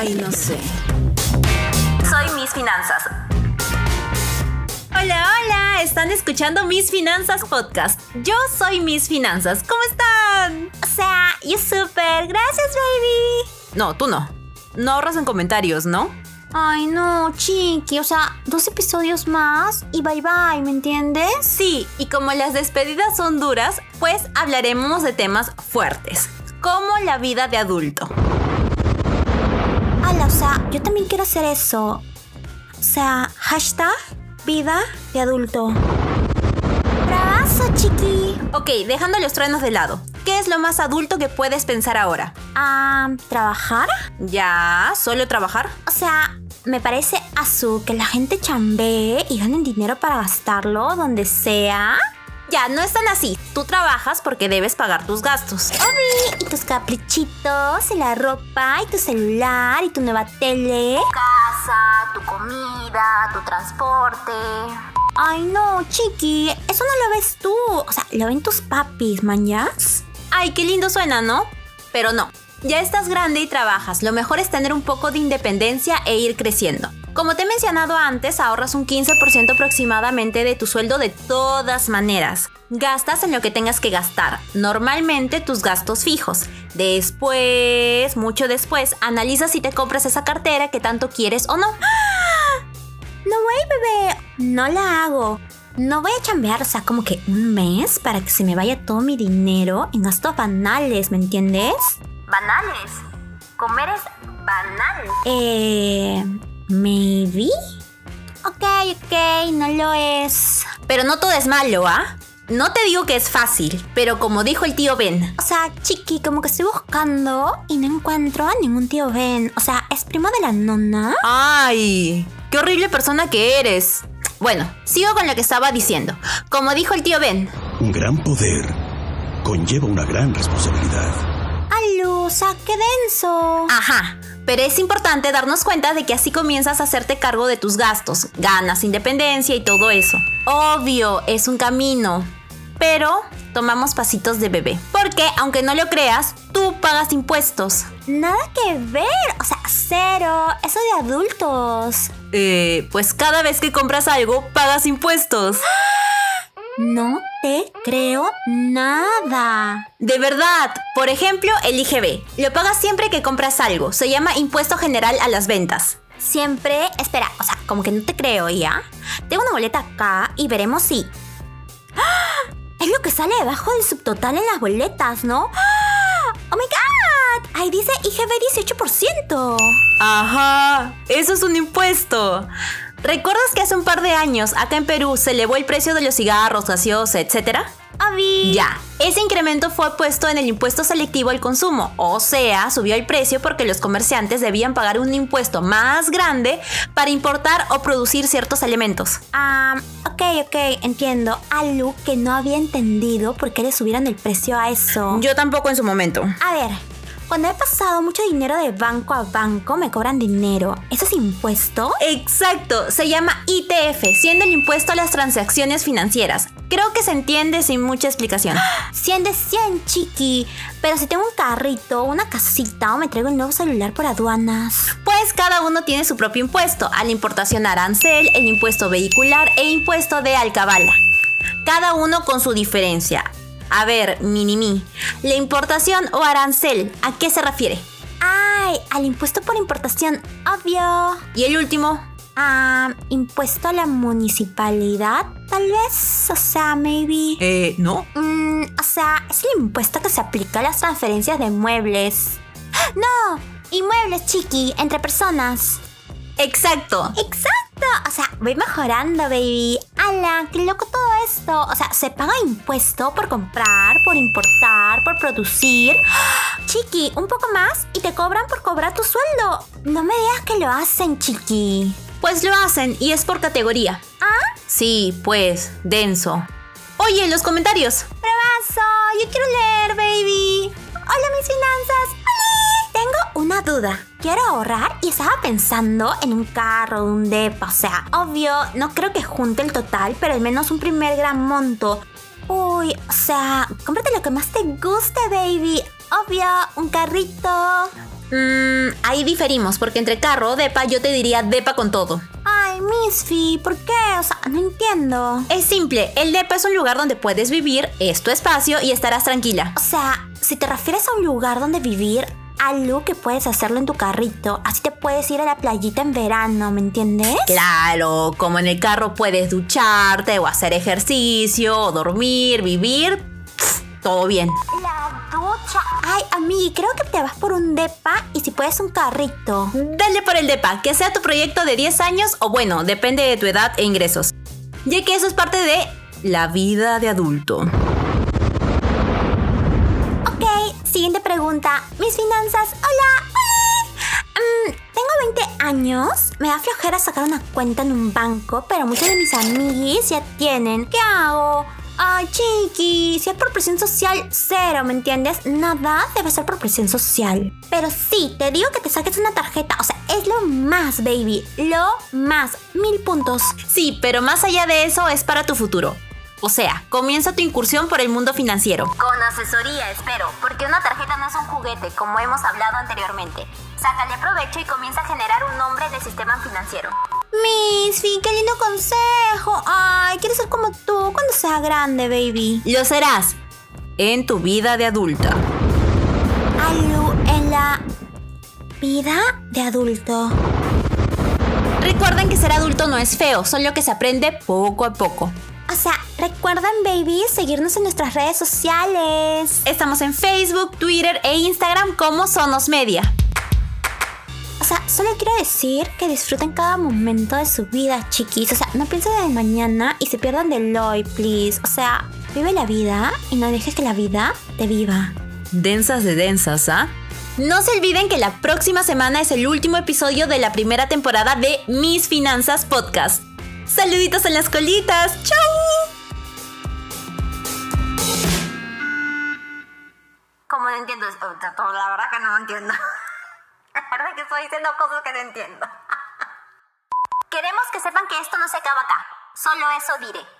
Ay, no sé. Soy Miss Finanzas. Hola, hola, están escuchando Mis Finanzas Podcast. Yo soy Mis Finanzas, ¿cómo están? O sea, yo súper, gracias baby. No, tú no. No ahorras en comentarios, ¿no? Ay, no, chiqui, o sea, dos episodios más y bye bye, ¿me entiendes? Sí, y como las despedidas son duras, pues hablaremos de temas fuertes, como la vida de adulto. O sea, yo también quiero hacer eso. O sea, hashtag vida de adulto. Bravazo, chiqui. Ok, dejando los truenos de lado. ¿Qué es lo más adulto que puedes pensar ahora? Ah, ¿trabajar? ¿Ya? ¿Solo trabajar? O sea, me parece azul que la gente chambee y ganen dinero para gastarlo donde sea. Ya, no es tan así. Tú trabajas porque debes pagar tus gastos. Obi, y tus caprichitos, y la ropa, y tu celular, y tu nueva tele. Casa, tu comida, tu transporte. Ay, no, chiqui, eso no lo ves tú. O sea, lo ven tus papis, mañas. Ay, qué lindo suena, ¿no? Pero no. Ya estás grande y trabajas. Lo mejor es tener un poco de independencia e ir creciendo. Como te he mencionado antes, ahorras un 15% aproximadamente de tu sueldo de todas maneras. Gastas en lo que tengas que gastar, normalmente tus gastos fijos. Después, mucho después, analizas si te compras esa cartera que tanto quieres o no. No, güey, bebé, no la hago. No voy a chambear, o sea, como que un mes para que se me vaya todo mi dinero en gastos banales, ¿me entiendes? Banales. Comer es banal. Eh... Maybe. Ok, ok, no lo es. Pero no todo es malo, ¿ah? No te digo que es fácil, pero como dijo el tío Ben. O sea, chiqui, como que estoy buscando y no encuentro a ningún tío Ben. O sea, ¿es primo de la nona? ¡Ay! ¡Qué horrible persona que eres! Bueno, sigo con lo que estaba diciendo. Como dijo el tío Ben. Un gran poder conlleva una gran responsabilidad. Alusa, qué denso. Ajá. Pero es importante darnos cuenta de que así comienzas a hacerte cargo de tus gastos, ganas independencia y todo eso. Obvio, es un camino. Pero tomamos pasitos de bebé. Porque, aunque no lo creas, tú pagas impuestos. Nada que ver, o sea, cero. Eso de adultos. Eh, pues cada vez que compras algo, pagas impuestos. No te creo nada. De verdad. Por ejemplo, el IGB. Lo pagas siempre que compras algo. Se llama Impuesto General a las Ventas. Siempre, espera, o sea, como que no te creo ya. Tengo una boleta acá y veremos si... ¡Ah! Es lo que sale debajo del subtotal en las boletas, ¿no? ¡Ah! ¡Oh my god! Ahí dice IGB 18%. Ajá, eso es un impuesto. ¿Recuerdas que hace un par de años acá en Perú se elevó el precio de los cigarros, gaseosa, etcétera? Avi. Ya, ese incremento fue puesto en el impuesto selectivo al consumo, o sea, subió el precio porque los comerciantes debían pagar un impuesto más grande para importar o producir ciertos elementos. Ah, ok, ok, entiendo. Algo que no había entendido por qué le subieron el precio a eso. Yo tampoco en su momento. A ver, cuando he pasado mucho dinero de banco a banco, me cobran dinero. ¿Eso es impuesto? Exacto, se llama ITF, siendo el impuesto a las transacciones financieras. Creo que se entiende sin mucha explicación. 100 de 100, chiqui. Pero si tengo un carrito, una casita o me traigo el nuevo celular por aduanas. Pues cada uno tiene su propio impuesto. A la importación arancel, el impuesto vehicular e impuesto de alcabala. Cada uno con su diferencia. A ver, Minimi, ¿la importación o arancel a qué se refiere? Ay, al impuesto por importación, obvio. ¿Y el último? Ah, impuesto a la municipalidad, tal vez. O sea, maybe. Eh, no. Mm, o sea, es el impuesto que se aplica a las transferencias de muebles. No, inmuebles, chiqui, entre personas. Exacto. Exacto. O sea, voy mejorando, baby. ¡Hala! ¡Qué loco todo esto! O sea, se paga impuesto por comprar, por importar, por producir. Chiqui, un poco más y te cobran por cobrar tu sueldo. No me digas que lo hacen, chiqui. Pues lo hacen y es por categoría. ¿Ah? Sí, pues, denso. Oye, los comentarios. Bravazo, yo quiero leer, baby. Hola, mis finanzas. Una duda. Quiero ahorrar y estaba pensando en un carro, un depa. O sea, obvio, no creo que junte el total, pero al menos un primer gran monto. Uy, o sea, cómprate lo que más te guste, baby. Obvio, un carrito. Mmm, ahí diferimos, porque entre carro o depa yo te diría depa con todo. Ay, Misfi, ¿por qué? O sea, no entiendo. Es simple, el depa es un lugar donde puedes vivir, es tu espacio y estarás tranquila. O sea, si te refieres a un lugar donde vivir, algo que puedes hacerlo en tu carrito. Así te puedes ir a la playita en verano, ¿me entiendes? Claro, como en el carro puedes ducharte o hacer ejercicio o dormir, vivir, todo bien. La ducha. Ay, amiga, creo que te vas por un depa y si puedes un carrito. Dale por el DEPA, que sea tu proyecto de 10 años o bueno, depende de tu edad e ingresos. Ya que eso es parte de la vida de adulto. Ok, siguiente Mis finanzas. Hola. Mm, tengo 20 años. Me da flojera sacar una cuenta en un banco, pero muchos de mis amiguis ya tienen. ¿Qué hago? Ay, chiqui, si es por presión social, cero, ¿me entiendes? Nada debe ser por presión social. Pero sí, te digo que te saques una tarjeta, o sea, es lo más, baby, lo más, mil puntos. Sí, pero más allá de eso es para tu futuro. O sea, comienza tu incursión por el mundo financiero. Con asesoría, espero, porque una tarjeta no es un juguete, como hemos hablado anteriormente. Sácale provecho y comienza a generar un nombre en el sistema financiero. Misfi, qué lindo consejo. Ay, quiero ser como tú cuando sea grande, baby. Lo serás en tu vida de adulta. Alu, en la vida de adulto. Recuerden que ser adulto no es feo, solo que se aprende poco a poco. O sea, recuerden, baby, seguirnos en nuestras redes sociales. Estamos en Facebook, Twitter e Instagram como Sonos Media. O sea, solo quiero decir que disfruten cada momento de su vida, chiquis. O sea, no piensen en el mañana y se pierdan del hoy, please. O sea, vive la vida y no dejes que la vida te viva. Densas de densas, ¿ah? No se olviden que la próxima semana es el último episodio de la primera temporada de Mis Finanzas Podcast. Saluditos en las colitas. ¡Chao! Como no entiendo, la verdad que no entiendo. La verdad que estoy diciendo cosas que no entiendo. Queremos que sepan que esto no se acaba acá. Solo eso diré.